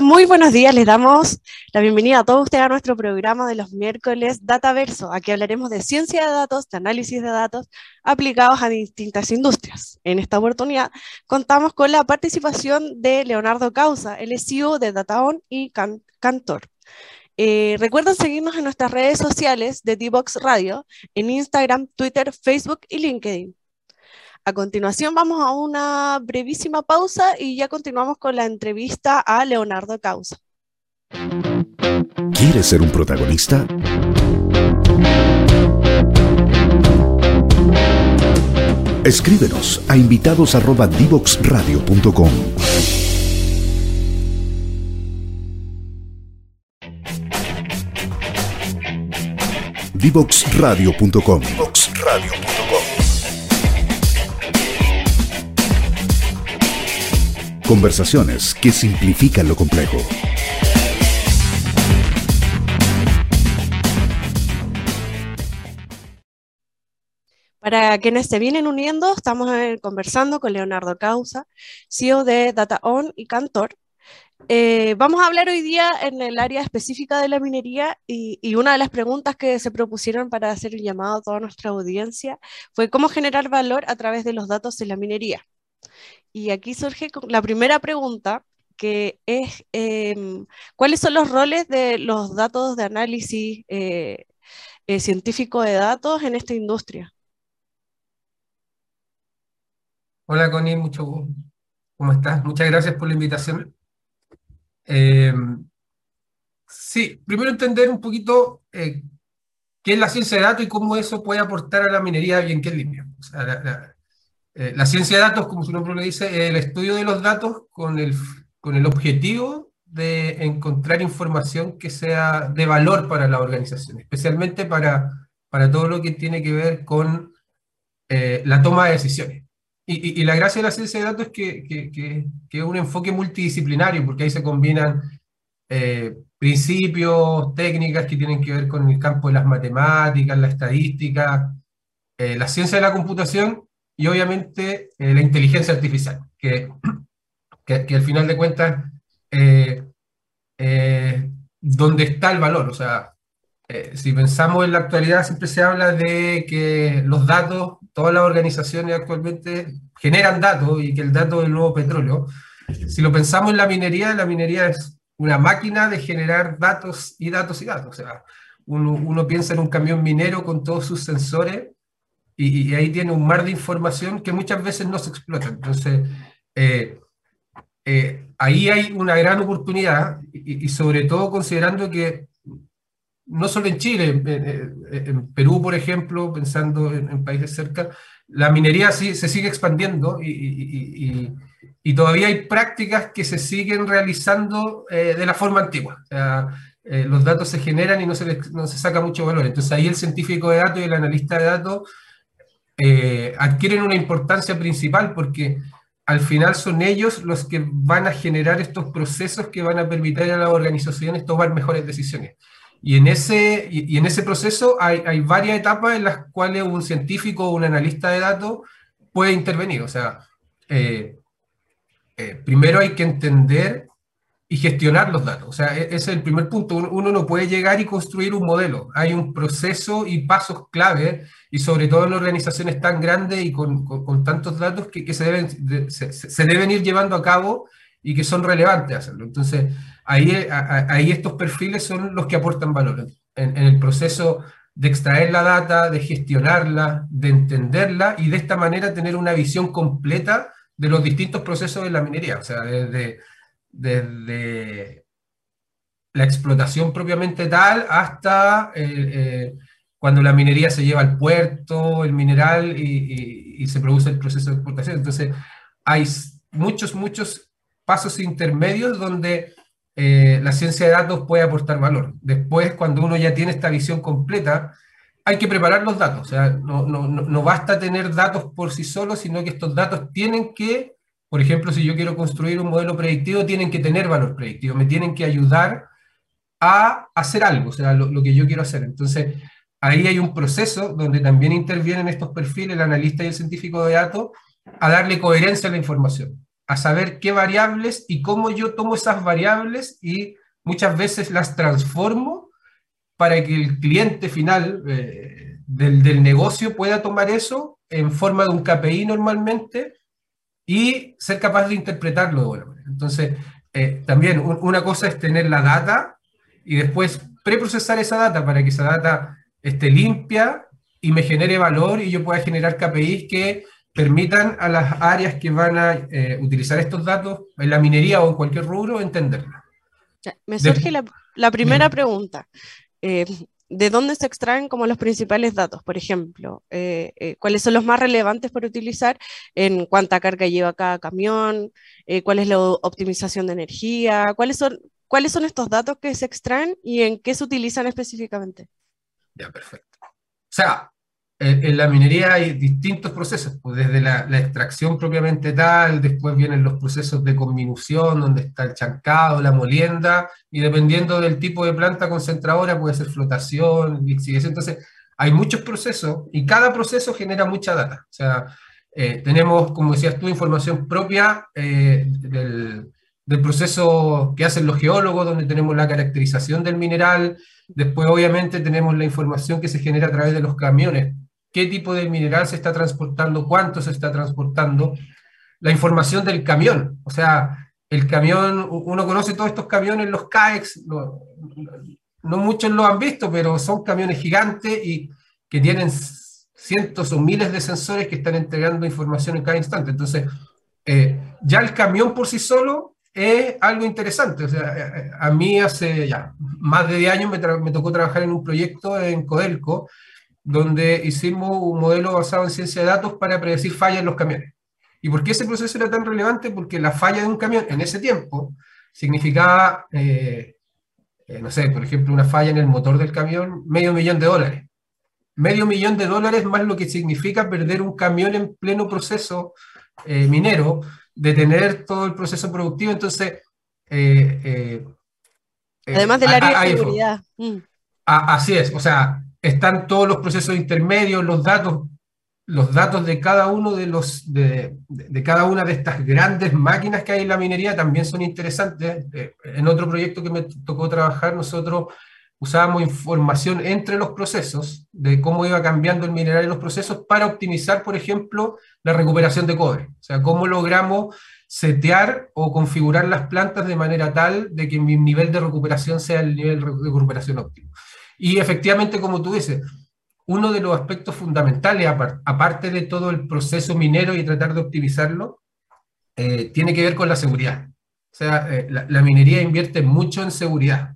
Muy buenos días. Les damos la bienvenida a todos ustedes a nuestro programa de los miércoles Dataverso. Aquí hablaremos de ciencia de datos, de análisis de datos aplicados a distintas industrias. En esta oportunidad contamos con la participación de Leonardo Causa, el CEO de DataOn y Cantor. Eh, recuerden seguirnos en nuestras redes sociales de D-Box Radio, en Instagram, Twitter, Facebook y LinkedIn. A continuación vamos a una brevísima pausa y ya continuamos con la entrevista a Leonardo Causa. ¿Quieres ser un protagonista? Escríbenos a invitados@divoxradio.com. Divoxradio.com. Conversaciones que simplifican lo complejo. Para quienes se vienen uniendo, estamos eh, conversando con Leonardo Causa, CEO de DataOn y Cantor. Eh, vamos a hablar hoy día en el área específica de la minería y, y, una de las preguntas que se propusieron para hacer el llamado a toda nuestra audiencia fue cómo generar valor a través de los datos en la minería. Y aquí surge la primera pregunta, que es, em, ¿cuáles son los roles de los datos de análisis eh, eh, científico de datos en esta industria? Hola Connie, mucho gusto. ¿Cómo estás? Muchas gracias por la invitación. Em, sí, primero entender un poquito eh, qué es la ciencia de datos y cómo eso puede aportar a la minería bien que es línea. O sea, la, eh, la ciencia de datos, como su nombre lo dice, es el estudio de los datos con el, con el objetivo de encontrar información que sea de valor para la organización, especialmente para, para todo lo que tiene que ver con eh, la toma de decisiones. Y, y, la gracia de la ciencia de datos es que, que, que, es un enfoque multidisciplinario, porque ahí se combinan eh, principios, técnicas que tienen que ver con el campo de las matemáticas, la estadística, la ciencia de la computación y obviamente eh, la inteligencia artificial, que, que, al final de cuentas, eh, eh, ¿dónde está el valor? O sea, si pensamos en la actualidad, siempre se habla de que los datos, todas las organizaciones actualmente generan datos y que el dato es el nuevo petróleo. Si lo pensamos en la minería, la minería es una máquina de generar datos y datos y datos. O sea, uno, uno piensa en un camión minero con todos sus sensores y, ahí tiene un mar de información que muchas veces no se explota. Entonces, eh, eh, ahí hay una gran oportunidad y, sobre todo considerando que no solo en Chile, en, Perú, por ejemplo, pensando en, países cerca, la minería sí, se sigue expandiendo y, y, todavía hay prácticas que se siguen realizando eh, de la forma antigua. O sea, los datos se generan y no se, no se saca mucho valor. Entonces ahí el científico de datos y el analista de datos eh, adquieren una importancia principal porque al final son ellos los que van a generar estos procesos que van a permitir a las organizaciones tomar mejores decisiones. Y en ese, y, en ese proceso hay, varias etapas en las cuales un científico o un analista de datos puede intervenir. O sea, eh, eh, primero hay que entender y gestionar los datos. O sea, e-, ese es el primer punto. Uno no puede llegar y construir un modelo. Hay un proceso y pasos clave, y sobre todo en organizaciones tan grandes y con, tantos datos que, que se, deben, se, deben ir llevando a cabo y que son relevantes hacerlo. Entonces, ahí, ahí estos perfiles son los que aportan valor. en, el proceso de extraer la data, de gestionarla, de entenderla y de esta manera tener una visión completa de los distintos procesos de la minería, o sea, desde, desde la explotación propiamente tal hasta eh, eh, cuando la minería se lleva al puerto, el mineral y, se produce el proceso de exportación. Entonces, hay muchos, muchos pasos intermedios donde eh, la ciencia de datos puede aportar valor. Después, cuando uno ya tiene esta visión completa, hay que preparar los datos. O sea, no, no, no basta tener datos por sí solos, sino que estos datos tienen que, por ejemplo, si yo quiero construir un modelo predictivo, tienen que tener valor predictivo, me tienen que ayudar a hacer algo, o sea, lo, lo que yo quiero hacer. Entonces, ahí hay un proceso donde también intervienen estos perfiles, el analista y el científico de datos, a darle coherencia a la información a saber qué variables y cómo yo tomo esas variables y muchas veces las transformo para que el cliente final eh, del, negocio pueda tomar eso en forma de un KPI normalmente y ser capaz de interpretarlo de buena manera. Entonces, eh, también una cosa es tener la data y después preprocesar esa data para que esa data esté limpia y me genere valor y yo pueda generar KPIs que permitan a las áreas que van a eh, utilizar estos datos en la minería o en cualquier rubro entenderla. Me surge la, primera pregunta. Eh, ¿De dónde se extraen como los principales datos? Por ejemplo, eh, ¿cuáles son los más relevantes para utilizar en cuánta carga lleva cada camión? ¿Cuál es la optimización de energía? ¿Cuáles son, ¿Cuáles son estos datos que se extraen y en qué se utilizan específicamente? Ya, perfecto. O sea, en la minería hay distintos procesos, pues desde la, extracción propiamente tal, después vienen los procesos de conminución, donde está el chancado, la molienda, y dependiendo del tipo de planta concentradora puede ser flotación, Entonces, hay muchos procesos y cada proceso genera mucha data. O sea, eh, tenemos, como decías tú, información propia eh, del proceso que hacen los geólogos, donde tenemos la caracterización del mineral, después obviamente tenemos la información que se genera a través de los camiones qué tipo de mineral se está transportando, cuánto se está transportando, la información del camión. O sea, el camión, uno conoce todos estos camiones, los CAEX, no, muchos lo han visto, pero son camiones gigantes y que tienen cientos o miles de sensores que están entregando información en cada instante. Entonces, eh, ya el camión por sí solo es algo interesante. O sea, a mí hace ya más de 10 años me, me, tocó trabajar en un proyecto en Codelco donde hicimos un modelo basado en ciencia de datos para predecir fallas en los camiones. ¿Y por qué ese proceso era tan relevante? Porque la falla de un camión en ese tiempo significaba, eh, eh, no sé, por ejemplo, una falla en el motor del camión, medio millón de dólares. Medio millón de dólares más lo que significa perder un camión en pleno proceso eh, minero, detener todo el proceso productivo. Entonces, además del área de seguridad. Mm. así es, o sea, están todos los procesos intermedios, los datos, los datos de cada uno de los de, cada una de estas grandes máquinas que hay en la minería también son interesantes. Eh, en otro proyecto que me tocó trabajar, nosotros usábamos información entre los procesos de cómo iba cambiando el mineral en los procesos para optimizar, por ejemplo, la recuperación de cobre. O sea, cómo logramos setear o configurar las plantas de manera tal de que mi nivel de recuperación sea el nivel de recuperación óptimo. Y efectivamente, como tú dices, uno de los aspectos fundamentales, aparte de todo el proceso minero y tratar de optimizarlo, eh, tiene que ver con la seguridad. O sea, eh, la, minería invierte mucho en seguridad,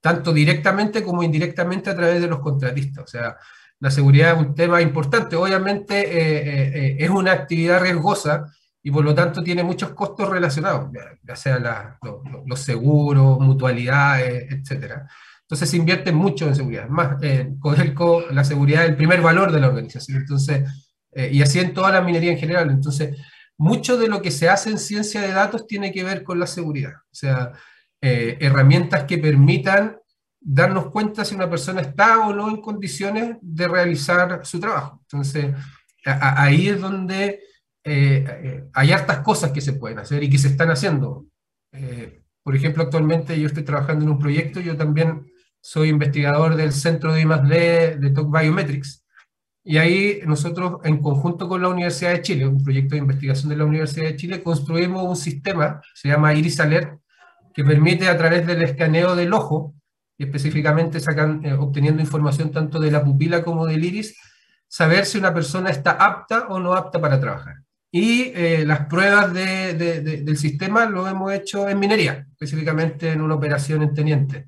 tanto directamente como indirectamente a través de los contratistas. O sea, la seguridad es un tema importante. Obviamente eh, es una actividad riesgosa y por lo tanto tiene muchos costos relacionados, ya, sea los seguros, mutualidades, etcétera. Entonces se invierte mucho en seguridad. Más, eh, Codelco, la seguridad es el primer valor de la organización. Entonces, eh, y así en toda la minería en general. Entonces, mucho de lo que se hace en ciencia de datos tiene que ver con la seguridad. O sea, eh, herramientas que permitan darnos cuenta si una persona está o no en condiciones de realizar su trabajo. Entonces, ahí es donde hay hartas cosas que se pueden hacer y que se están haciendo. por ejemplo, actualmente yo estoy trabajando en un proyecto, yo también soy investigador del Centro de I+.D. de Talk Biometrics. Y ahí nosotros, en conjunto con la Universidad de Chile, un proyecto de investigación de la Universidad de Chile, construimos un sistema, se llama Iris Alert, que permite a través del escaneo del ojo y específicamente sacan, eh, obteniendo información tanto de la pupila como del iris, saber si una persona está apta o no apta para trabajar. Y eh, las pruebas de, del sistema lo hemos hecho en minería, específicamente en una operación en Teniente.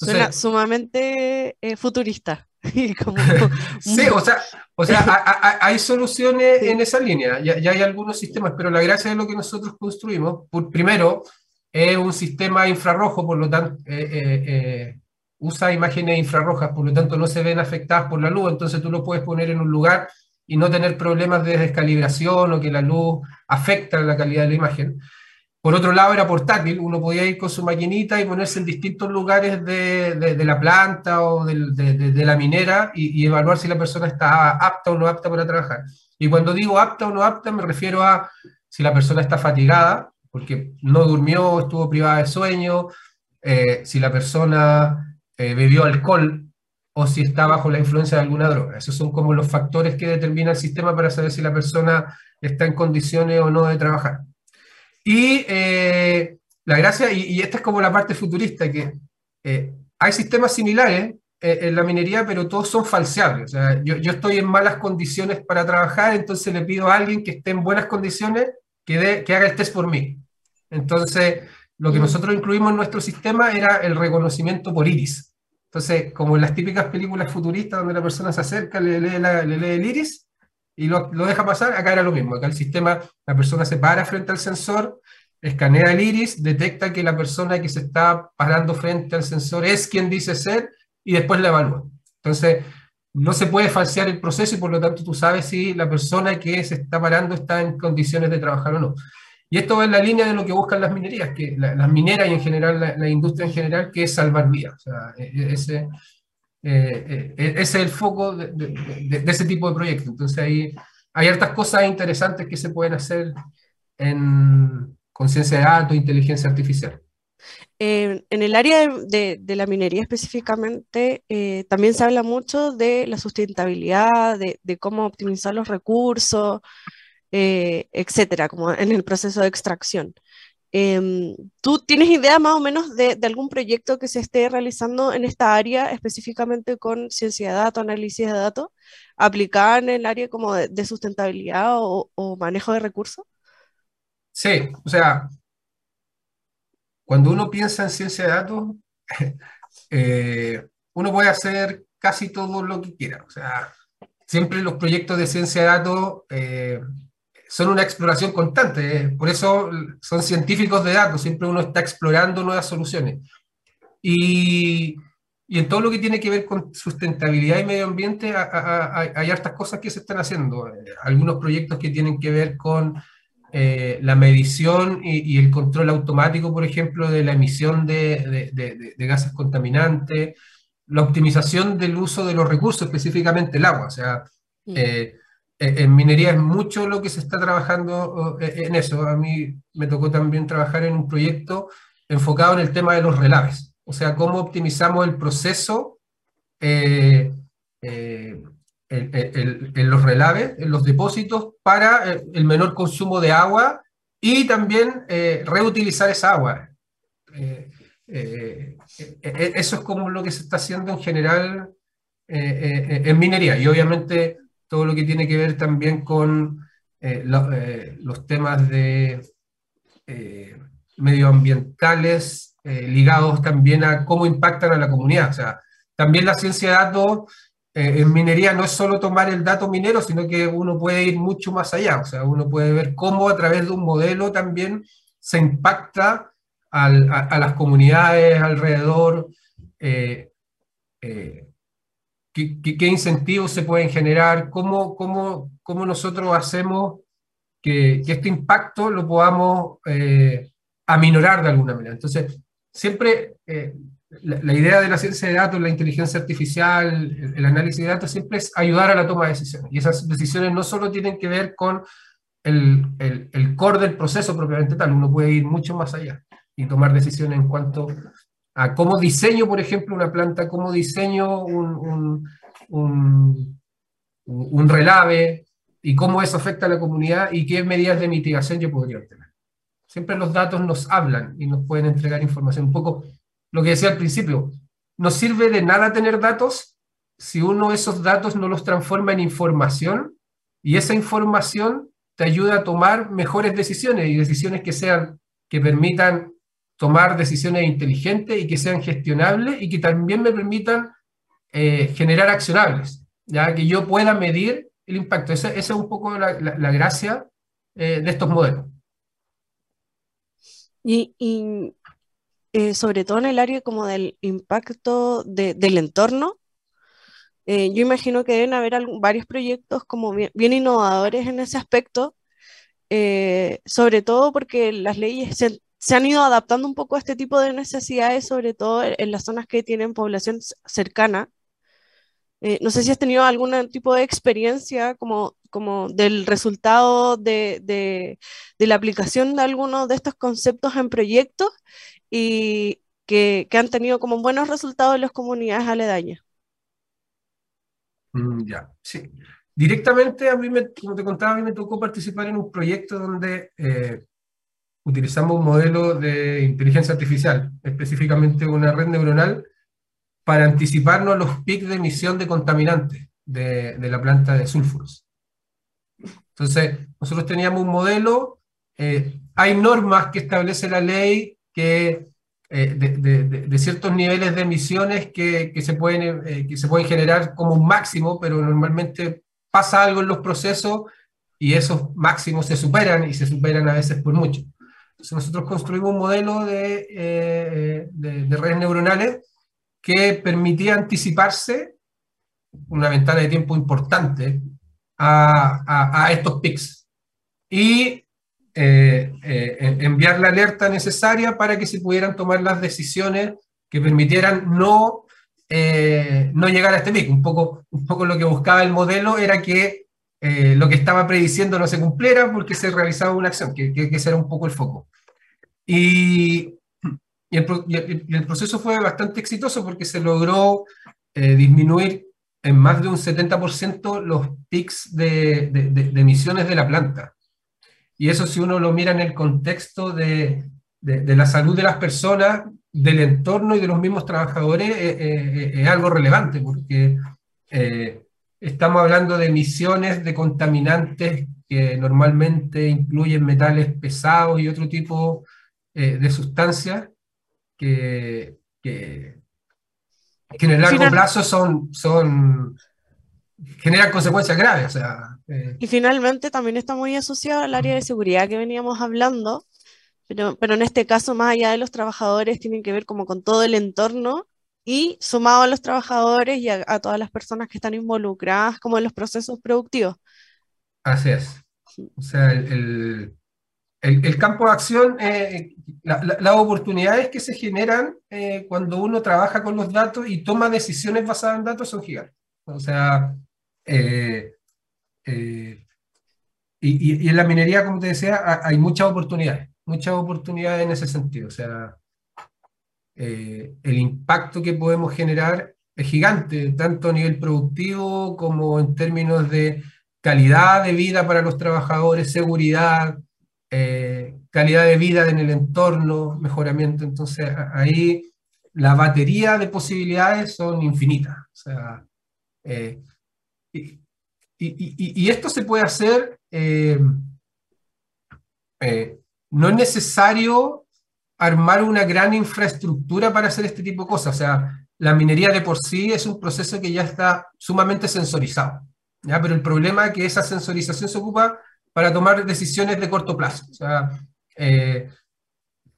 Suena sumamente eh, futurista. sí, o sea, o sea hay, soluciones en esa línea, ya, ya, hay algunos sistemas, pero la gracia de lo que nosotros construimos, por, primero, es un sistema infrarrojo, por lo tanto, eh, usa imágenes infrarrojas, por lo tanto no se ven afectadas por la luz, entonces tú lo puedes poner en un lugar y no tener problemas de descalibración o que la luz afecta la calidad de la imagen. Por otro lado, era portátil, uno podía ir con su maquinita y ponerse en distintos lugares de, de, la planta o de, de la minera y, evaluar si la persona está apta o no apta para trabajar. Y cuando digo apta o no apta, me refiero a si la persona está fatigada, porque no durmió, estuvo privada de sueño, eh, si la persona eh, bebió alcohol o si está bajo la influencia de alguna droga. Esos son como los factores que determina el sistema para saber si la persona está en condiciones o no de trabajar. Y eh, la gracia, y, esta es como la parte futurista, que eh, hay sistemas similares en la minería, pero todos son falseables. O sea, yo, yo, estoy en malas condiciones para trabajar, entonces le pido a alguien que esté en buenas condiciones que, que haga el test por mí. Entonces, lo que mm. nosotros incluimos en nuestro sistema era el reconocimiento por iris. Entonces, como en las típicas películas futuristas donde la persona se acerca, le lee, el iris y lo, deja pasar, acá era lo mismo. Acá el sistema, la persona se para frente al sensor, escanea el iris, detecta que la persona que se está parando frente al sensor es quien dice ser y después la evalúa. Entonces, no se puede falsear el proceso y por lo tanto tú sabes si la persona que se está parando está en condiciones de trabajar o no. Y esto va en la línea de lo que buscan las minerías, que las mineras y en general la, industria en general, que es salvar vidas. O sea, e, e, ese, eh, e, ese es el foco de, ese tipo de proyectos. Entonces ahí hay hartas cosas interesantes que se pueden hacer en conciencia de datos, inteligencia artificial. en el área de, la minería específicamente, eh, también se habla mucho de la sustentabilidad, de, cómo optimizar los recursos, eh, etcétera, como en el proceso de extracción. Em, ¿Tú tienes idea más o menos de, algún proyecto que se esté realizando en esta área, específicamente con ciencia de datos, análisis de datos, aplicada en el área como de, sustentabilidad o, manejo de recursos? Sí, o sea, cuando uno piensa en ciencia de datos, eh, uno puede hacer casi todo lo que quiera. O sea, siempre los proyectos de ciencia de datos eh, son una exploración constante, eh, por eso son científicos de datos, siempre uno está explorando nuevas soluciones. Y, y en todo lo que tiene que ver con sustentabilidad y medio ambiente, hay hartas cosas que se están haciendo. Eh, algunos proyectos que tienen que ver con eh, la medición y, el control automático, por ejemplo, de la emisión de, de, de, gases contaminantes, la optimización del uso de los recursos, específicamente el agua. O sea. Eh, en minería es mucho lo que se está trabajando eh, en eso. A mí me tocó también trabajar en un proyecto enfocado en el tema de los relaves, o sea, cómo optimizamos el proceso eh, en los relaves, en los depósitos, para el menor consumo de agua y también reutilizar esa agua. eso es como lo que se está haciendo en general en minería y obviamente todo lo que tiene que ver también con eh, eh, los temas de eh, medioambientales ligados también a cómo impactan a la comunidad. O sea, también la ciencia de datos en minería no es solo tomar el dato minero, sino que uno puede ir mucho más allá. O sea, uno puede ver cómo a través de un modelo también se impacta a, las comunidades alrededor. ¿Qué, incentivos se pueden generar? ¿Cómo, cómo, cómo nosotros hacemos que, este impacto lo podamos eh, aminorar de alguna manera? Entonces, siempre eh, la, idea de la ciencia de datos, la inteligencia artificial, el, análisis de datos, siempre es ayudar a la toma de decisiones. Y esas decisiones no solo tienen que ver con el, el, el core del proceso propiamente tal, uno puede ir mucho más allá y tomar decisiones en cuanto a cómo diseño, por ejemplo, una planta, cómo diseño un, un, relave y cómo eso afecta a la comunidad y qué medidas de mitigación yo podría tener. Siempre los datos nos hablan y nos pueden entregar información. Un poco lo que decía al principio, no sirve de nada tener datos si uno esos datos no los transforma en información y esa información te ayuda a tomar mejores decisiones y decisiones que sean, que permitan tomar decisiones inteligentes y que sean gestionables y que también me permitan eh, generar accionables, ya que yo pueda medir el impacto. Esa, es un poco la, gracia eh, de estos modelos. Y, eh, sobre todo en el área como del impacto del entorno, yo imagino que deben haber varios proyectos como bien, innovadores en ese aspecto, sobre todo porque las leyes se, se, han ido adaptando un poco a este tipo de necesidades, sobre todo en las zonas que tienen población cercana. Eh, no sé si has tenido algún tipo de experiencia como, como del resultado de, de, la aplicación de algunos de estos conceptos en proyectos y que, que, han tenido como buenos resultados en las comunidades aledañas. Mm, ya, sí. Directamente a mí, me, como te contaba, a mí me tocó participar en un proyecto donde eh, utilizamos un modelo de inteligencia artificial, específicamente una red neuronal para anticiparnos los picos de emisión de contaminantes de, de la planta de sulfuros. Entonces, nosotros teníamos un modelo, eh, hay normas que establece la ley que eh, de, de, de, ciertos niveles de emisiones que, que se pueden, eh, que se pueden generar como un máximo, pero normalmente pasa algo en los procesos y esos máximos se superan y se superan a veces por mucho. Nosotros construimos un modelo de, de redes neuronales que permitía anticiparse una ventana de tiempo importante a, estos pics y eh, eh, enviar la alerta necesaria para que se pudieran tomar las decisiones que permitieran no, eh, no llegar a este pic. Un poco, un poco lo que buscaba el modelo era que lo que estaba prediciendo no se cumpliera porque se realizaba una acción, que, que, que ese era un poco el foco. Y, y el, proceso fue bastante exitoso porque se logró eh, disminuir en más de un 70% los pics de, de, emisiones de la planta. Y eso si uno lo mira en el contexto de, la salud de las personas, del entorno y de los mismos trabajadores, eh, eh, es algo relevante porque estamos hablando de emisiones de contaminantes que normalmente incluyen metales pesados y otro tipo de sustancias que, que, en el largo plazo son, son, generan consecuencias graves. O sea, eh. Y finalmente también está muy asociado al área de seguridad que veníamos hablando, pero, pero en este caso, más allá de los trabajadores, tienen que ver como con todo el entorno y sumado a los trabajadores y a, todas las personas que están involucradas como en los procesos productivos. Así es. O sea, el, el, campo de acción, eh, las oportunidades que se generan eh, cuando uno trabaja con los datos y toma decisiones basadas en datos son gigantes. O sea, eh, y, en la minería, como te decía, hay muchas oportunidades, muchas oportunidades en ese sentido. O sea, el impacto que podemos generar es gigante, tanto a nivel productivo como en términos de calidad de vida para los trabajadores, seguridad, eh, calidad de vida en el entorno, mejoramiento. Entonces ahí la batería de posibilidades son infinitas. O sea, eh, y, esto se puede hacer, eh, no es necesario armar una gran infraestructura para hacer este tipo de cosas. O sea, la minería de por sí es un proceso que ya está sumamente sensorizado. ¿ya? Pero el problema es que esa sensorización se ocupa para tomar decisiones de corto plazo. O sea, eh,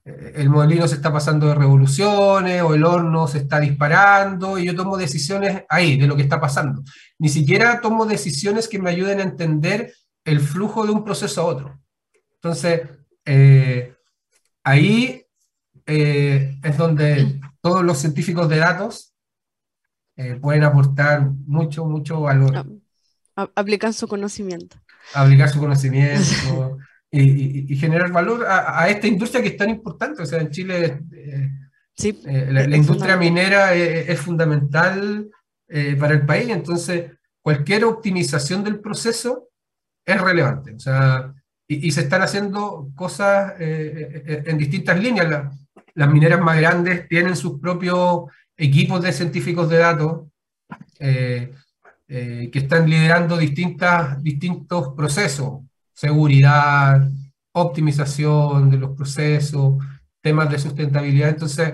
el molino se está pasando de revoluciones o el horno se está disparando y yo tomo decisiones ahí, de lo que está pasando. Ni siquiera tomo decisiones que me ayuden a entender el flujo de un proceso a otro. Entonces, eh, ahí eh, es donde todos los científicos de datos pueden aportar mucho, mucho valor. Aplican su conocimiento aplicar su conocimiento y, generar valor a, esta industria que es tan importante. O sea, en Chile eh, sí, eh, la, industria minera es, fundamental eh, para el país, entonces cualquier optimización del proceso es relevante. O sea, y, se están haciendo cosas en distintas líneas. las mineras más grandes tienen sus propios equipos de científicos de datos eh, eh, que están liderando distintas, distintos procesos, seguridad, optimización de los procesos, temas de sustentabilidad. Entonces,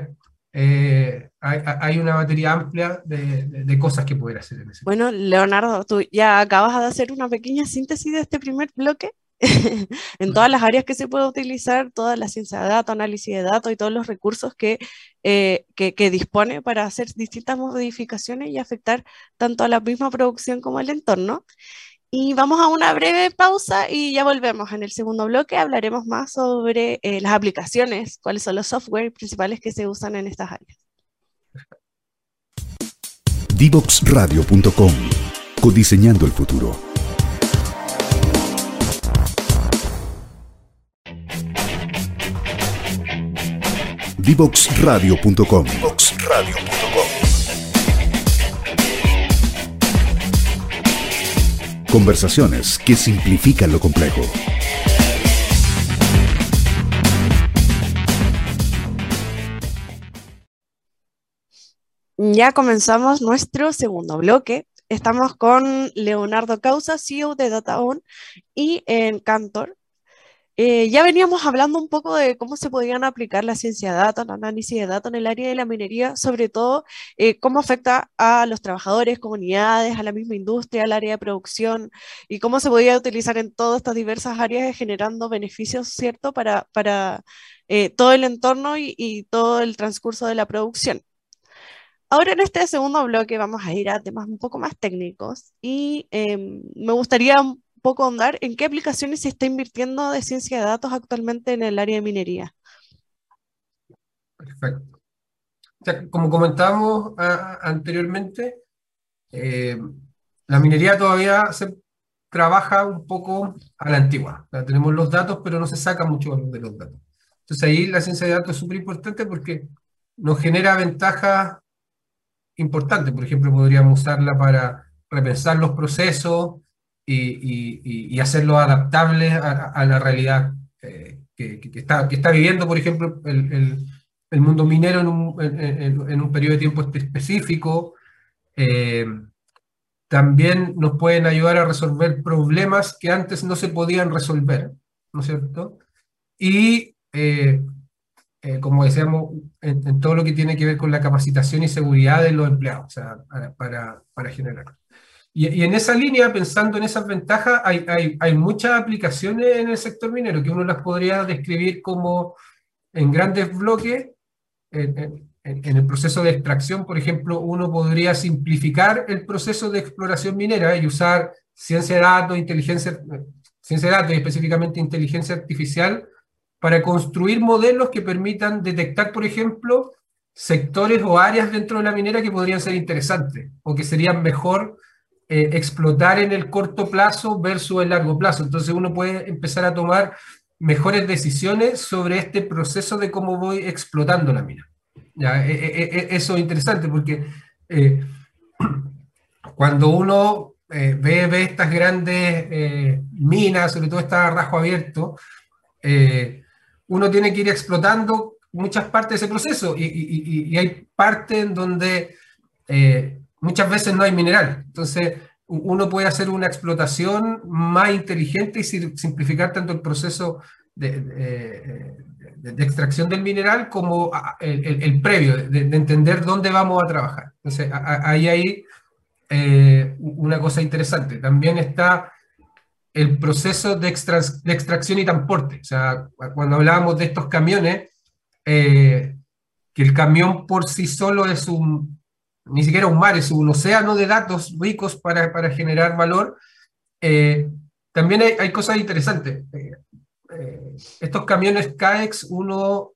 eh, hay, una batería amplia de, cosas que poder hacer en ese Bueno, Leonardo, tú ya acabas de hacer una pequeña síntesis de este primer bloque. en todas las áreas que se puede utilizar, toda la ciencia de datos, análisis de datos y todos los recursos que, eh, que, que, dispone para hacer distintas modificaciones y afectar tanto a la misma producción como al entorno. Y vamos a una breve pausa y ya volvemos. En el segundo bloque hablaremos más sobre eh, las aplicaciones, cuáles son los software principales que se usan en estas áreas. Divoxradio.com Codiseñando el futuro. Divoxradio.com Conversaciones que simplifican lo complejo. Ya comenzamos nuestro segundo bloque. Estamos con Leonardo Causa, CEO de DataOn, y en Cantor, eh, ya veníamos hablando un poco de cómo se podían aplicar la ciencia de datos, el análisis de datos en el área de la minería, sobre todo eh, cómo afecta a los trabajadores, comunidades, a la misma industria, al área de producción y cómo se podía utilizar en todas estas diversas áreas generando beneficios, ¿cierto?, para, para eh, todo el entorno y, y todo el transcurso de la producción. Ahora en este segundo bloque vamos a ir a temas un poco más técnicos y em, me gustaría poco andar en qué aplicaciones se está invirtiendo de ciencia de datos actualmente en el área de minería. Perfecto. como comentábamos anteriormente, eh, la minería todavía se trabaja un poco a la antigua. tenemos los datos, pero no se saca mucho de los datos. Entonces ahí la ciencia de datos es súper importante porque nos genera ventajas importantes. Por ejemplo, podríamos usarla para repensar los procesos, y, hacerlo adaptable a, la realidad eh, que, está, que está viviendo, por ejemplo, el, el, mundo minero en un, en, un, periodo de tiempo específico. Eh, también nos pueden ayudar a resolver problemas que antes no se podían resolver, ¿no es cierto? Y, eh, como decíamos, en, todo lo que tiene que ver con la capacitación y seguridad de los empleados, sea, para, para generar. Y, en esa línea, pensando en esas ventajas, hay, hay, hay, muchas aplicaciones en el sector minero que uno las podría describir como en grandes bloques. En, en, el proceso de extracción, por ejemplo, uno podría simplificar el proceso de exploración minera y usar ciencia de datos, inteligencia, ciencia de datos y específicamente inteligencia artificial para construir modelos que permitan detectar, por ejemplo, sectores o áreas dentro de la minera que podrían ser interesantes o que serían mejor eh, explotar en el corto plazo versus el largo plazo. Entonces uno puede empezar a tomar mejores decisiones sobre este proceso de cómo voy explotando la mina. ¿Ya? E, e, e, eso es interesante porque eh, cuando uno eh, ve, estas grandes minas, sobre todo está rajo abierto, uno tiene que ir explotando muchas partes de ese proceso y hay partes en donde muchas veces no hay mineral. Entonces, uno puede hacer una explotación más inteligente y simplificar tanto el proceso de, extracción del mineral como el, previo, de, entender dónde vamos a trabajar. Entonces, ahí hay eh, una cosa interesante. También está el proceso de, extracción y transporte. O sea, cuando hablábamos de estos camiones, eh, que el camión por sí solo es un, ni siquiera un mar, es un océano de datos ricos para, para generar valor. Eh, también hay, hay, cosas interesantes. Eh, eh, estos camiones CAEX, uno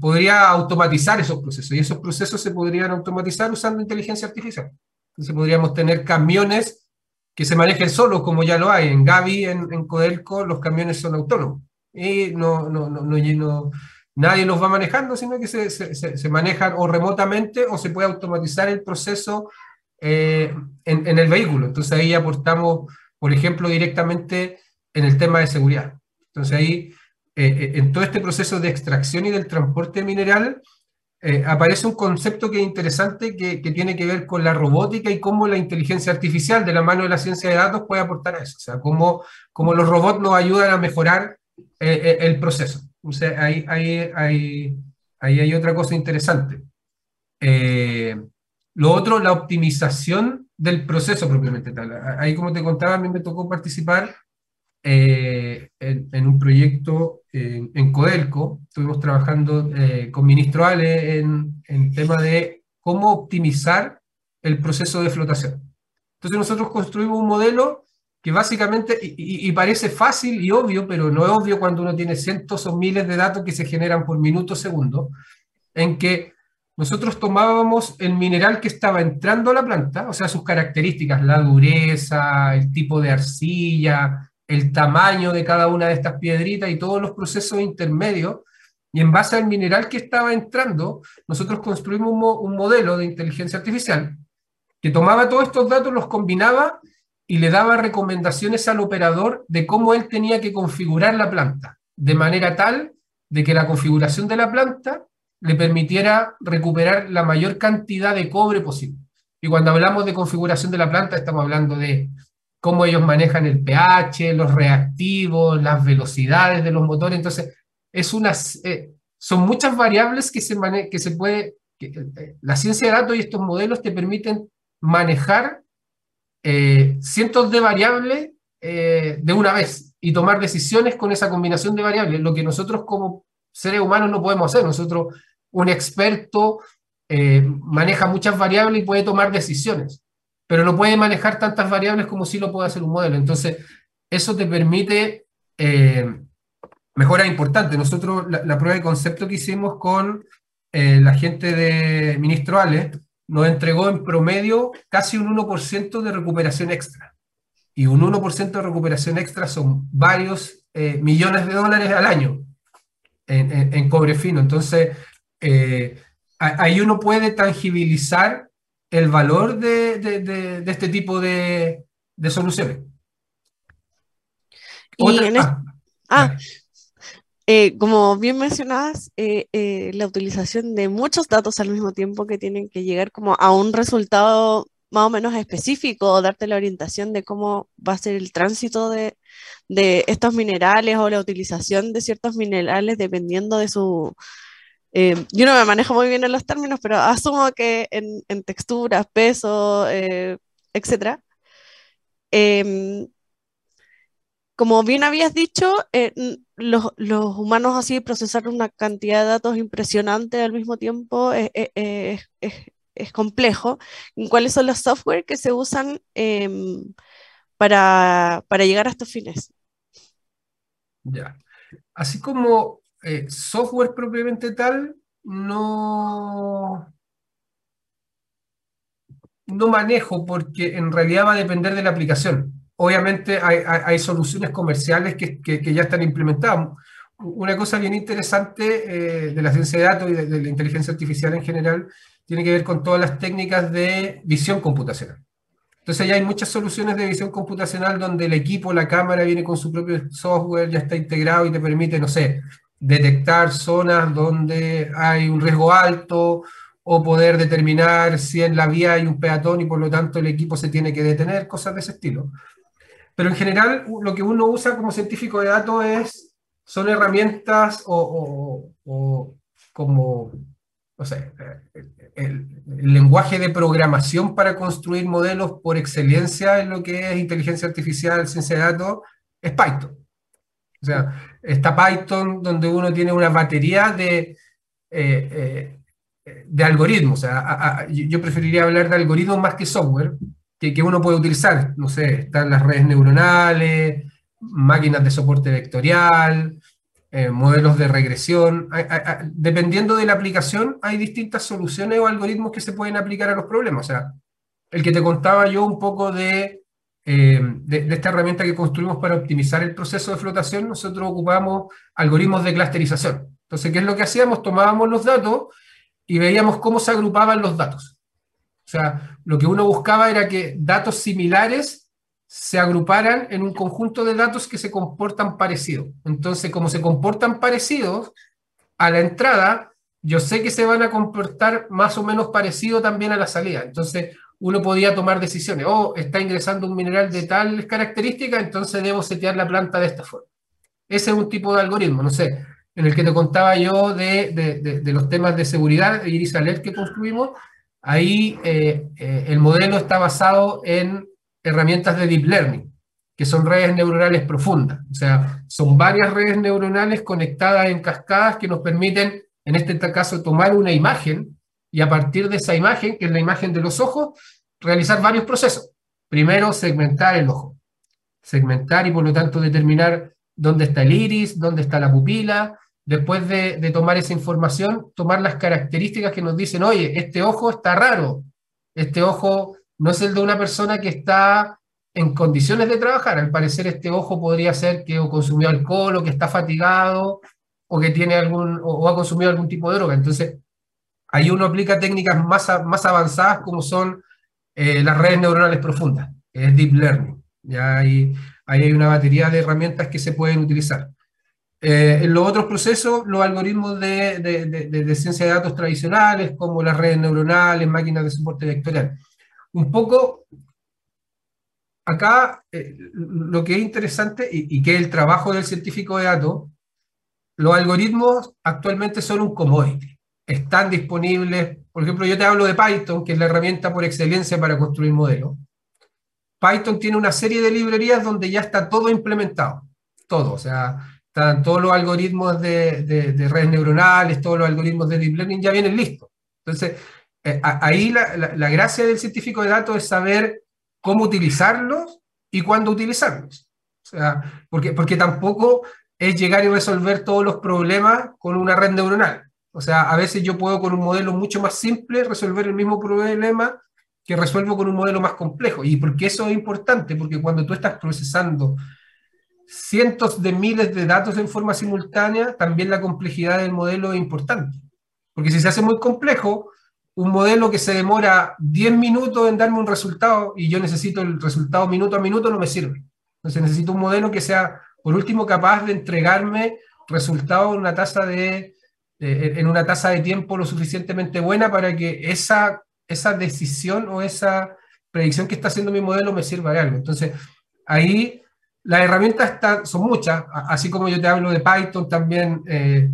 podría automatizar esos procesos y esos procesos se podrían automatizar usando inteligencia artificial. Entonces podríamos tener camiones que se manejen solos, como ya lo hay. En Gavi, en, en Codelco, los camiones son autónomos y no, no, no, no, no nadie los va manejando, sino que se, se, manejan o remotamente o se puede automatizar el proceso eh, en, el vehículo. Entonces ahí aportamos, por ejemplo, directamente en el tema de seguridad. Entonces ahí, eh, eh, en todo este proceso de extracción y del transporte mineral, aparece un concepto que es interesante que, tiene que ver con la robótica y cómo la inteligencia artificial de la mano de la ciencia de datos puede aportar a eso. O sea, cómo, cómo los robots nos ayudan a mejorar el proceso. O sea, ahí, ahí, ahí, ahí hay otra cosa interesante. lo otro, la optimización del proceso propiamente tal. Ahí, como te contaba, a mí me tocó participar eh, en, un proyecto en, Codelco. Estuvimos trabajando eh, con Ministro Ale en el tema de cómo optimizar el proceso de flotación. Entonces nosotros construimos un modelo que básicamente, y, parece fácil y obvio, pero no es obvio cuando uno tiene cientos o miles de datos que se generan por minuto o segundo, en que nosotros tomábamos el mineral que estaba entrando a la planta, o sea, sus características, la dureza, el tipo de arcilla, el tamaño de cada una de estas piedritas y todos los procesos intermedios. Y en base al mineral que estaba entrando, nosotros construimos un, modelo de inteligencia artificial que tomaba todos estos datos, los combinaba y le daba recomendaciones al operador de cómo él tenía que configurar la planta, de manera tal de que la configuración de la planta le permitiera recuperar la mayor cantidad de cobre posible. Y cuando hablamos de configuración de la planta, estamos hablando de cómo ellos manejan el pH, los reactivos, las velocidades de los motores. Entonces, es unas, eh, son muchas variables que se, que se puede, eh, la ciencia de datos y estos modelos te permiten manejar eh, cientos de variables de una vez y tomar decisiones con esa combinación de variables, lo que nosotros como seres humanos no podemos hacer. Nosotros, un experto maneja muchas variables y puede tomar decisiones pero no puede manejar tantas variables como si lo puede hacer un modelo. Entonces, eso te permite eh, mejoras importantes. Nosotros, la, prueba de concepto que hicimos con eh, la gente de Ministro Ale, nos entregó en promedio casi un 1% de recuperación extra. Y un 1% de recuperación extra son varios eh, millones de dólares al año en, cobre fino. Entonces, eh, ahí uno puede tangibilizar el valor de, este tipo de, soluciones. Ah, ah eh, como bien mencionabas, eh, eh, la utilización de muchos datos al mismo tiempo que tienen que llegar como a un resultado más o menos específico, o darte la orientación de cómo va a ser el tránsito de, estos minerales o la utilización de ciertos minerales dependiendo de su, yo no me manejo muy bien en los términos, pero asumo que en, en texturas, peso, eh, etc. Em, como bien habías dicho, los, humanos así procesar una cantidad de datos impresionante al mismo tiempo es, es, es, complejo. ¿Cuáles son los software que se usan em, para, para llegar a estos fines? Ya. Así como eh, software propiamente tal, no, no manejo porque en realidad va a depender de la aplicación. Obviamente hay, soluciones comerciales que, ya están implementadas. Una cosa bien interesante eh, de la ciencia de datos y de, la inteligencia artificial en general tiene que ver con todas las técnicas de visión computacional. Entonces ya hay muchas soluciones de visión computacional donde el equipo, la cámara viene con su propio software, ya está integrado y te permite, no sé, detectar zonas donde hay un riesgo alto o poder determinar si en la vía hay un peatón y por lo tanto el equipo se tiene que detener, cosas de ese estilo. Pero en general lo que uno usa como científico de datos es, son herramientas o, como, no sé, el, el, lenguaje de programación para construir modelos por excelencia en lo que es inteligencia artificial, ciencia de datos, es Python. O sea, está Python, donde uno tiene una batería de, eh, eh, de algoritmos. O sea, yo preferiría hablar de algoritmos más que software, que, uno puede utilizar. No sé, están las redes neuronales, máquinas de soporte vectorial, eh, modelos de regresión. dependiendo de la aplicación, hay distintas soluciones o algoritmos que se pueden aplicar a los problemas. O sea, el que te contaba yo un poco de eh, de, esta herramienta que construimos para optimizar el proceso de flotación, nosotros ocupamos algoritmos de clusterización. Entonces, ¿qué es lo que hacíamos? Tomábamos los datos y veíamos cómo se agrupaban los datos. Sea, lo que uno buscaba era que datos similares se agruparan en un conjunto de datos que se comportan parecidos. Entonces, como se comportan parecidos, a la entrada yo sé que se van a comportar más o menos parecido también a la salida. Entonces, uno podía tomar decisiones. Oh, está ingresando un mineral de tal característica, entonces debo setear la planta de esta forma. Ese es un tipo de algoritmo, no sé, en el que te contaba yo de, los temas de seguridad, Iris Alert que construimos. Ahí eh, eh, el modelo está basado en herramientas de deep learning, que son redes neuronales profundas. O sea, son varias redes neuronales conectadas en cascadas que nos permiten en este caso, tomar una imagen y a partir de esa imagen, que es la imagen de los ojos, realizar varios procesos. Primero, segmentar el ojo. Segmentar y por lo tanto determinar dónde está el iris, dónde está la pupila. Después de, tomar esa información, tomar las características que nos dicen, oye, este ojo está raro, este ojo no es el de una persona que está en condiciones de trabajar. Al parecer este ojo podría ser que consumió alcohol o que está fatigado o que tiene algún, o, ha consumido algún tipo de droga. Entonces, ahí uno aplica técnicas más, más avanzadas como son eh, las redes neuronales profundas, es Deep Learning. Ya ahí, hay una batería de herramientas que se pueden utilizar. Eh, en los otros procesos, los algoritmos de, de, de, ciencia de datos tradicionales, como las redes neuronales, máquinas de soporte vectorial. Un poco, acá eh, lo que es interesante y, y, que es el trabajo del científico de datos los algoritmos actualmente son un commodity. Están disponibles, por ejemplo, yo te hablo de Python, que es la herramienta por excelencia para construir modelos. Python tiene una serie de librerías donde ya está todo implementado, todo, o sea, están todos los algoritmos de, redes neuronales, todos los algoritmos de deep learning ya vienen listos. Entonces, eh, ahí la, gracia del científico de datos es saber cómo utilizarlos y cuándo utilizarlos. O sea, porque, porque tampoco es llegar y resolver todos los problemas con una red neuronal. O sea, a veces yo puedo con un modelo mucho más simple resolver el mismo problema que resuelvo con un modelo más complejo. ¿Y por qué eso es importante? Porque cuando tú estás procesando cientos de miles de datos en forma simultánea, también la complejidad del modelo es importante. Porque si se hace muy complejo, un modelo que se demora 10 minutos en darme un resultado y yo necesito el resultado minuto a minuto, no me sirve. Entonces necesito un modelo que sea por último, capaz de entregarme resultados en una tasa de, en una tasa de tiempo lo suficientemente buena para que esa, esa decisión o esa predicción que está haciendo mi modelo me sirva de algo. Entonces, ahí las herramientas son muchas, así como yo te hablo de Python también, eh,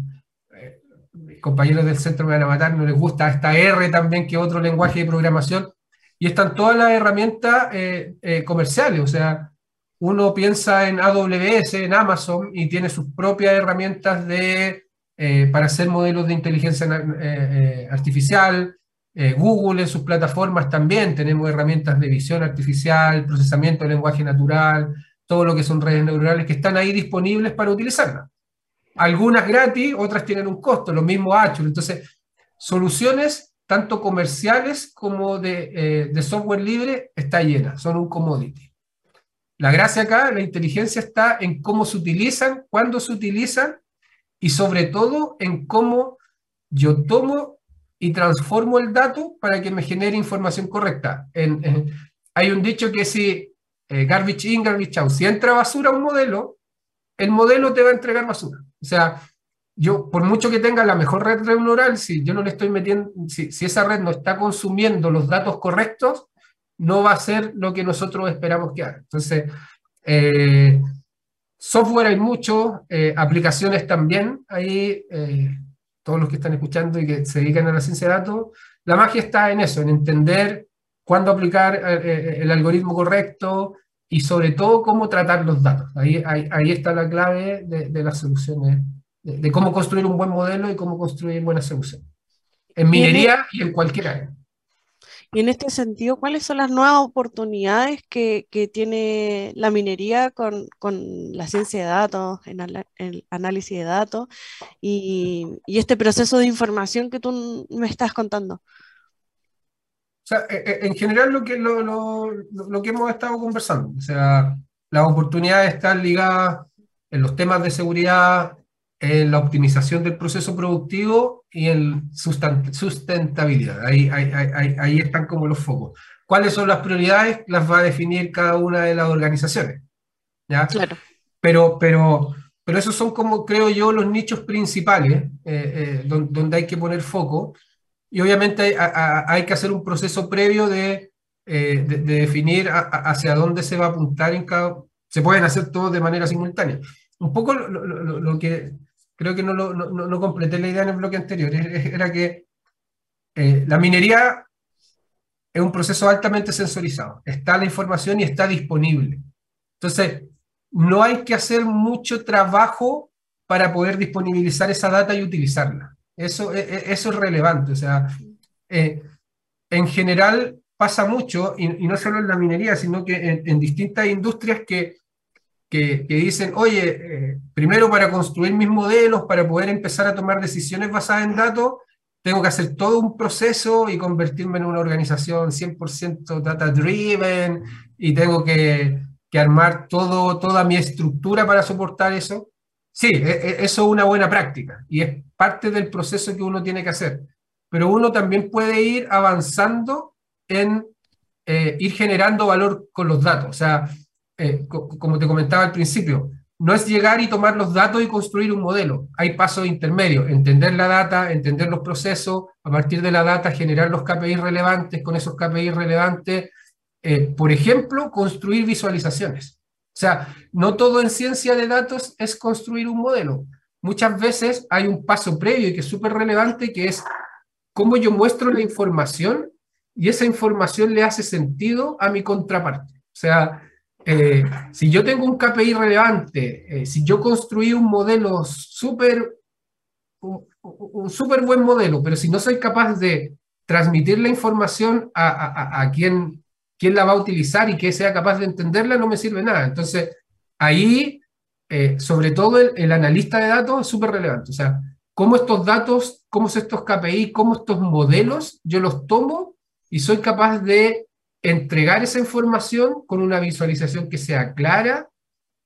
eh, compañeros del centro me van a matar, no les gusta esta R también, que otro lenguaje de programación, y están todas las herramientas eh, comerciales, o sea, uno piensa en AWS, en Amazon, y tiene sus propias herramientas de, eh, para hacer modelos de inteligencia eh, eh, artificial. Google en sus plataformas también tenemos herramientas de visión artificial, procesamiento de lenguaje natural, todo lo que son redes neuronales que están ahí disponibles para utilizarlas. Algunas gratis, otras tienen un costo, lo mismo Azure. Entonces, soluciones tanto comerciales como de, de software libre está llena, son un commodity. La gracia acá, la inteligencia está en cómo se utilizan, cuándo se utilizan y sobre todo en cómo yo tomo y transformo el dato para que me genere información correcta. hay un dicho que si eh, garbage in, garbage out, si entra basura a un modelo, el modelo te va a entregar basura. O sea, yo, por mucho que tenga la mejor red neuronal, si yo no le estoy metiendo, si, esa red no está consumiendo los datos correctos, no va a ser lo que nosotros esperamos que haga. Entonces, eh, software hay mucho, eh, aplicaciones también, ahí todos los que están escuchando y que se dedican a la ciencia de datos, la magia está en eso, en entender cuándo aplicar el algoritmo correcto y sobre todo cómo tratar los datos. Ahí, ahí, está la clave de, las soluciones, de, de, cómo construir un buen modelo y cómo construir buenas soluciones. En minería y en cualquier área. Y en este sentido, ¿cuáles son las nuevas oportunidades que, tiene la minería con, la ciencia de datos, en el análisis de datos y, este proceso de información que tú me estás contando? Sea, e, e, en general lo que, lo, que hemos estado conversando, o sea, las oportunidades están ligadas en los temas de seguridad, en la optimización del proceso productivo y en sustentabilidad. Ahí, ahí, ahí, están como los focos. ¿Cuáles son las prioridades? Las va a definir cada una de las organizaciones. ¿ya? Claro. Pero, pero, pero esos son como, creo yo, los nichos principales eh, eh, donde, hay que poner foco. Y obviamente hay, que hacer un proceso previo de, de, definir hacia dónde se va a apuntar en cada... Se pueden hacer todos de manera simultánea. Un poco lo, que creo que no, no, no, completé la idea en el bloque anterior, era que la minería es un proceso altamente sensorizado. Está la información y está disponible. Entonces, no hay que hacer mucho trabajo para poder disponibilizar esa data y utilizarla. Eso, e, e, eso es relevante. O sea, eh, en general pasa mucho, y, no solo en la minería, sino que en, distintas industrias que, que, dicen, oye, eh, primero para construir mis modelos, para poder empezar a tomar decisiones basadas en datos, tengo que hacer todo un proceso y convertirme en una organización 100% data driven y tengo que, que, armar todo, toda mi estructura para soportar eso. Sí, e, e, eso es una buena práctica y es parte del proceso que uno tiene que hacer. Pero uno también puede ir avanzando en eh, ir generando valor con los datos. O sea, eh, como te comentaba al principio, no es llegar y tomar los datos y construir un modelo. Hay pasos intermedios, entender la data, entender los procesos, a partir de la data generar los KPI relevantes, con esos KPI relevantes, eh, por ejemplo, construir visualizaciones. O sea, no todo en ciencia de datos es construir un modelo. Muchas veces hay un paso previo y que es súper relevante, que es cómo yo muestro la información y esa información le hace sentido a mi contraparte. O sea, eh, si yo tengo un KPI relevante, eh, si yo construí un modelo súper, un, súper buen modelo, pero si no soy capaz de transmitir la información a, a, quien, quien, la va a utilizar y que sea capaz de entenderla, no me sirve nada. Entonces, ahí, eh, sobre todo el, analista de datos es súper relevante. O sea, cómo estos datos, cómo estos KPI, cómo estos modelos, yo los tomo y soy capaz de entregar esa información con una visualización que sea clara,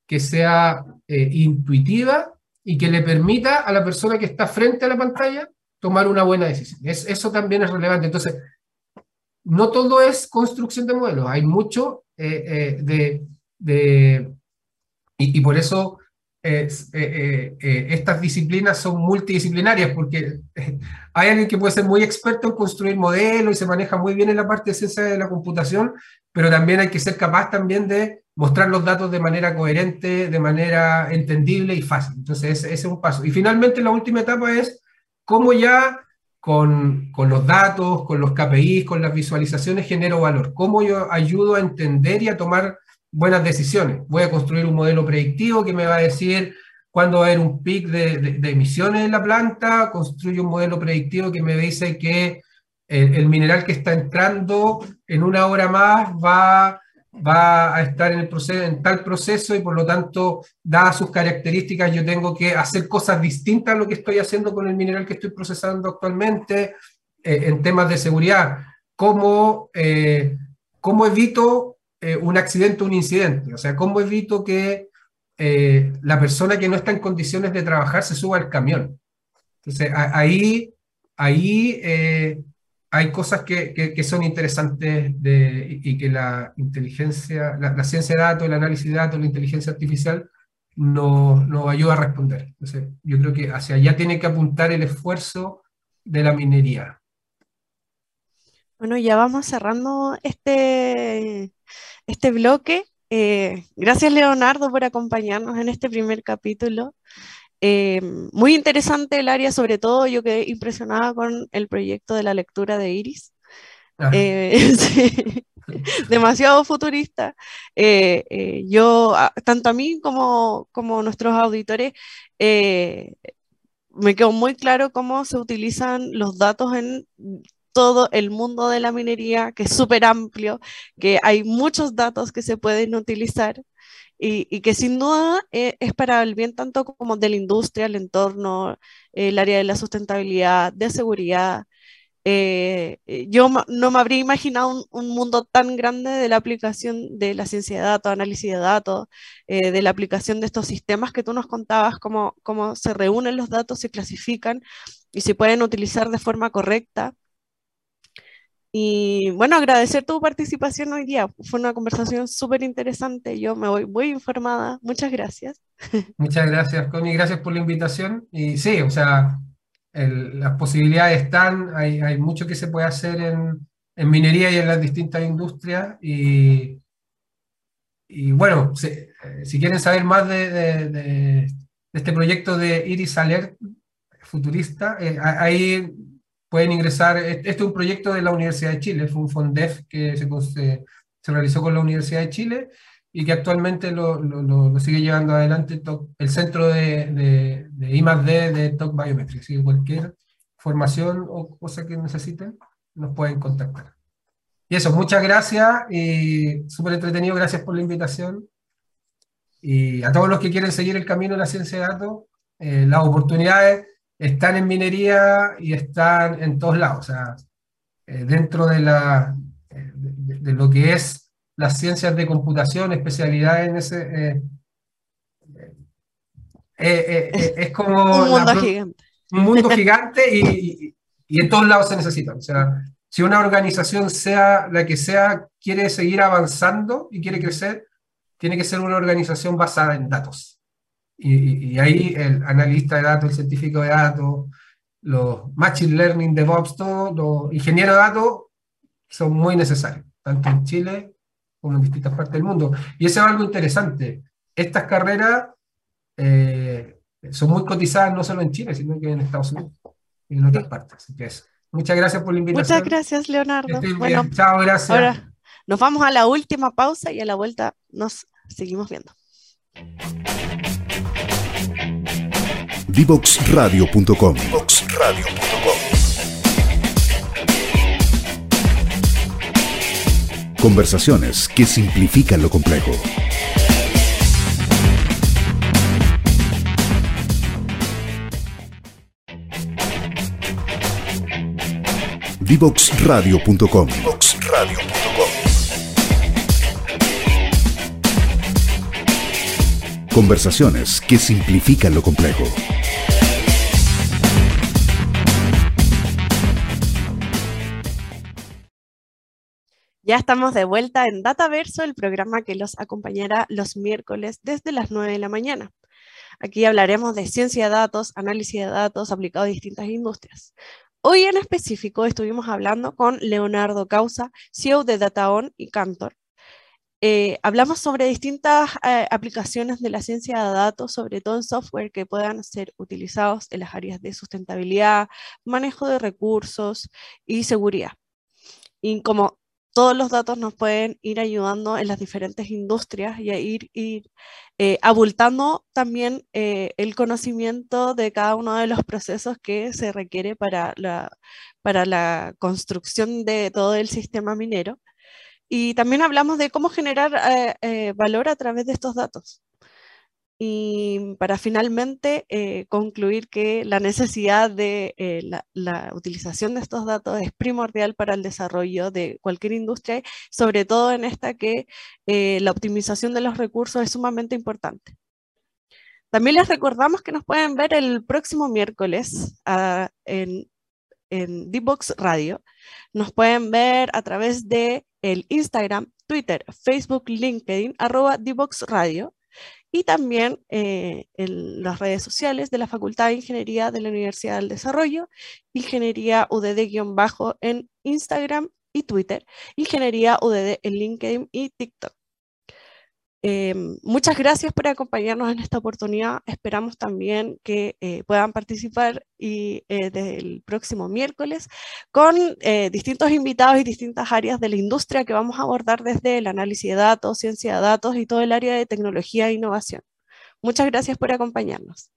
que sea eh, intuitiva y que le permita a la persona que está frente a la pantalla tomar una buena decisión. eso también es relevante. Entonces, no todo es construcción de modelos, hay mucho eh, eh, de, y, por eso eh, eh, eh, estas disciplinas son multidisciplinarias porque hay alguien que puede ser muy experto en construir modelos y se maneja muy bien en la parte de ciencia de la computación, pero también hay que ser capaz también de mostrar los datos de manera coherente, de manera entendible y fácil. Entonces, ese, es un paso. Y finalmente, la última etapa es cómo ya con, con, los datos, con los KPIs, con las visualizaciones genero valor. Cómo yo ayudo a entender y a tomar buenas decisiones. Voy a construir un modelo predictivo que me va a decir cuándo va a haber un pic de, emisiones en la planta, construyo un modelo predictivo que me dice que el, mineral que está entrando en una hora más va, va a estar en, tal proceso y por lo tanto, dadas sus características, yo tengo que hacer cosas distintas a lo que estoy haciendo con el mineral que estoy procesando actualmente eh, en temas de seguridad. ¿Cómo, eh, cómo evito eh, un accidente o un incidente. O sea, ¿cómo evito que la persona que no está en condiciones de trabajar se suba al camión? Entonces, ahí, ahí hay cosas que, son interesantes y que la inteligencia, la, ciencia de datos, el análisis de datos, la inteligencia artificial nos, nos ayuda a responder. Entonces, yo creo que hacia allá tiene que apuntar el esfuerzo de la minería. Bueno, ya vamos cerrando este, este bloque. Eh, gracias Leonardo por acompañarnos en este primer capítulo. Eh, muy interesante el área, sobre todo yo quedé impresionada con el proyecto de la lectura de Iris. Ah. Eh, demasiado futurista. yo, tanto a mí como, como nuestros auditores, me quedó muy claro cómo se utilizan los datos en todo el mundo de la minería, que es súper amplio, que hay muchos datos que se pueden utilizar y, que sin duda eh, es para el bien tanto como de la industria, el entorno, el área de la sustentabilidad, de seguridad. Eh, eh, yo no me habría imaginado un, mundo tan grande de la aplicación de la ciencia de datos, análisis de datos, de la aplicación de estos sistemas que tú nos contabas, cómo, cómo se reúnen los datos, se clasifican y se pueden utilizar de forma correcta. Y bueno, agradecer tu participación hoy día. Fue una conversación súper interesante. Yo me voy muy informada. Muchas gracias. Muchas gracias, Connie. Gracias por la invitación. Y sí, o sea, las posibilidades están. Hay, hay, mucho que se puede hacer en, en, minería y en las distintas industrias. Y, y bueno, si, eh, si, quieren saber más de, de, este proyecto de Iris Alert futurista, eh, ahí pueden ingresar, este es un proyecto de la Universidad de Chile, fue un FONDEF que se, se, realizó con la Universidad de Chile y que actualmente lo, lo, sigue llevando adelante el Centro de, de, de I+.D. de TOC Biometrics. Así que cualquier formación o cosa que necesiten, nos pueden contactar. Y eso, muchas gracias y súper entretenido, gracias por la invitación. Y a todos los que quieren seguir el camino de la ciencia de datos, eh, las oportunidades están en minería y están en todos lados. O sea, eh, dentro de, la, eh, de, lo que es las ciencias de computación, especialidad en ese... Eh, es como... Un mundo gigante. Un mundo gigante y, y, en todos lados se necesita. O sea, si una organización, sea la que sea, quiere seguir avanzando y quiere crecer, tiene que ser una organización basada en datos. Y, ahí el analista de datos, el científico de datos, los machine learning, DevOps, todos los ingenieros de datos son muy necesarios, tanto en Chile como en distintas partes del mundo. Y eso es algo interesante. Estas carreras eh, son muy cotizadas no solo en Chile, sino que en Estados Unidos y en otras partes. muchas gracias por la invitación. Muchas gracias, Leonardo. Bueno, chao, gracias. Ahora nos vamos a la última pausa y a la vuelta nos seguimos viendo. Divoxradio.com. Conversaciones que simplifican lo complejo. Divoxradio.com. Conversaciones que simplifican lo complejo. Ya estamos de vuelta en Dataverso, el programa que los acompañará los miércoles desde las 9 de la mañana. Aquí hablaremos de ciencia de datos, análisis de datos aplicado a distintas industrias. Hoy en específico estuvimos hablando con Leonardo Causa, CEO de DataOn y Cantor, eh, hablamos sobre distintas eh, aplicaciones de la ciencia de datos, sobre todo en software que puedan ser utilizados en las áreas de sustentabilidad, manejo de recursos y seguridad. Y como todos los datos nos pueden ir ayudando en las diferentes industrias y a ir, ir eh, abultando también el conocimiento de cada uno de los procesos que se requiere para la, construcción de todo el sistema minero. Y también hablamos de cómo generar eh, eh, valor a través de estos datos. Y para finalmente eh, concluir que la necesidad de la, utilización de estos datos es primordial para el desarrollo de cualquier industria, sobre todo en esta que la optimización de los recursos es sumamente importante. También les recordamos que nos pueden ver el próximo miércoles ah, en, en Dbox Radio. Nos pueden ver a través de el Instagram, Twitter, Facebook, LinkedIn, arroba Divox Radio y también eh, en las redes sociales de la Facultad de Ingeniería de la Universidad del Desarrollo, Ingeniería UDD- en Instagram y Twitter, Ingeniería UDD en LinkedIn y TikTok. Em, muchas gracias por acompañarnos en esta oportunidad. Esperamos también que eh, puedan participar y, eh, desde el próximo miércoles con eh, distintos invitados y distintas áreas de la industria que vamos a abordar desde el análisis de datos, ciencia de datos y todo el área de tecnología e innovación. Muchas gracias por acompañarnos.